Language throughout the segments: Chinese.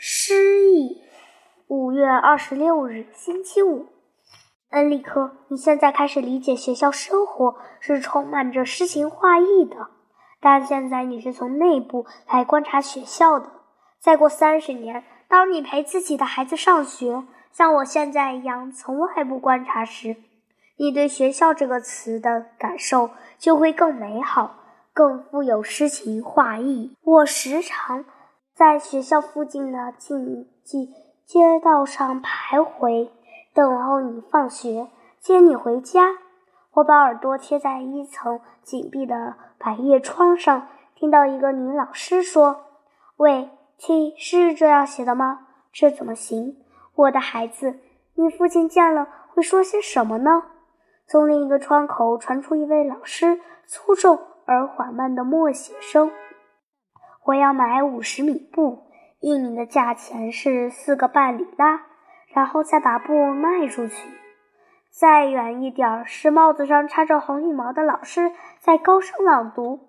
诗意。五月二十六日，星期五。恩利克，你现在开始理解学校生活是充满着诗情画意的，但现在你是从内部来观察学校的。再过三十年，当你陪自己的孩子上学，像我现在一样从外部观察时，你对“学校”这个词的感受就会更美好，更富有诗情画意。我时常在学校附近的禁忌街道上徘徊，等候你放学，接你回家。我把耳朵贴在一层紧闭的百叶窗上，听到一个女老师说：“喂，亲，是这样写的吗？这怎么行？我的孩子，你父亲见了会说些什么呢？”从另一个窗口传出一位老师粗重而缓慢的默写声：“我要买五十米布，一米的价钱是四个半里拉，然后再把布卖出去。”再远一点儿，是帽子上插着红羽毛的老师在高声朗读：“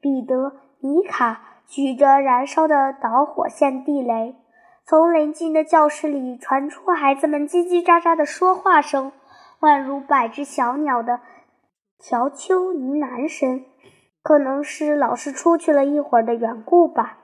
彼得·米卡举着燃烧的导火线地雷。”从邻近的教室里传出孩子们叽叽喳喳的说话声。宛如百只小鸟的调秋呢喃声，可能是老师出去了一会儿的缘故吧。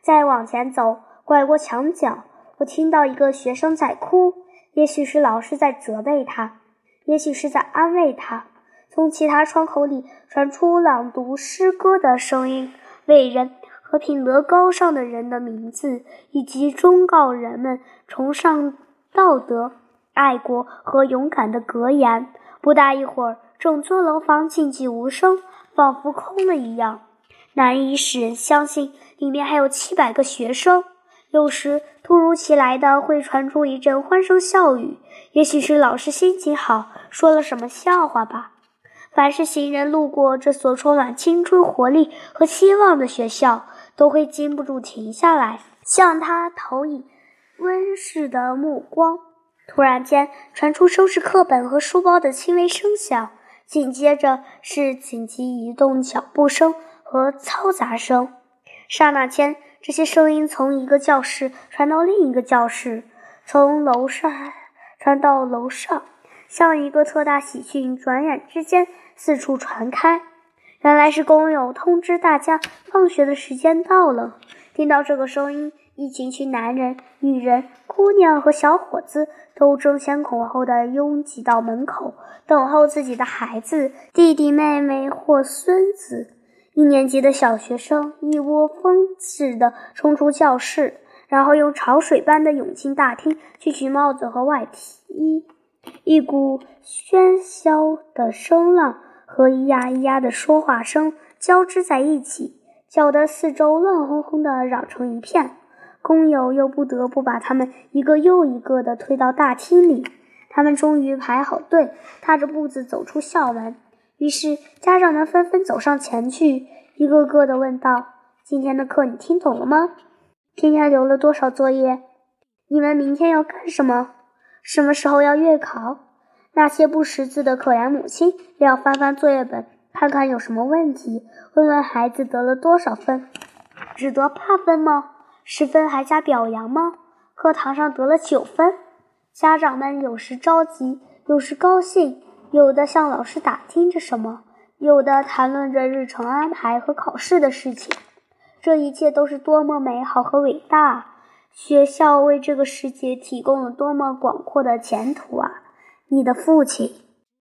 再往前走，拐过墙角，我听到一个学生在哭，也许是老师在责备他，也许是在安慰他。从其他窗口里传出朗读诗歌的声音，伟人和品德高尚的人的名字，以及忠告人们崇尚道德。爱国和勇敢的格言。不大一会儿，整座楼房静寂无声，仿佛空了一样，难以使人相信里面还有七百个学生。有时，突如其来的会传出一阵欢声笑语，也许是老师心情好，说了什么笑话吧。凡是行人路过这所充满青春活力和希望的学校，都会禁不住停下来，向他投以温室的目光。突然间，传出收拾课本和书包的轻微声响，紧接着是紧急移动脚步声和嘈杂声。刹那间，这些声音从一个教室传到另一个教室，从楼上传到楼上，像一个特大喜讯，转眼之间四处传开。原来是工友通知大家，放学的时间到了。听到这个声音。一群群男人、女人、姑娘和小伙子都争先恐后地拥挤到门口，等候自己的孩子、弟弟妹妹或孙子。一年级的小学生一窝蜂似的冲出教室，然后用潮水般的涌进大厅去取帽子和外衣。一股喧嚣的声浪和咿呀咿呀的说话声交织在一起，搅得四周乱哄哄的，嚷成一片。工友又不得不把他们一个又一个地推到大厅里。他们终于排好队，踏着步子走出校门。于是家长们纷纷走上前去，一个个地问道：“今天的课你听懂了吗？今天留了多少作业？你们明天要干什么？什么时候要月考？”那些不识字的可怜母亲要翻翻作业本，看看有什么问题，问问孩子得了多少分，只得八分吗？十分还加表扬吗？课堂上得了九分。家长们有时着急，有时高兴，有的向老师打听着什么，有的谈论着日程安排和考试的事情。这一切都是多么美好和伟大啊！学校为这个世界提供了多么广阔的前途啊！你的父亲。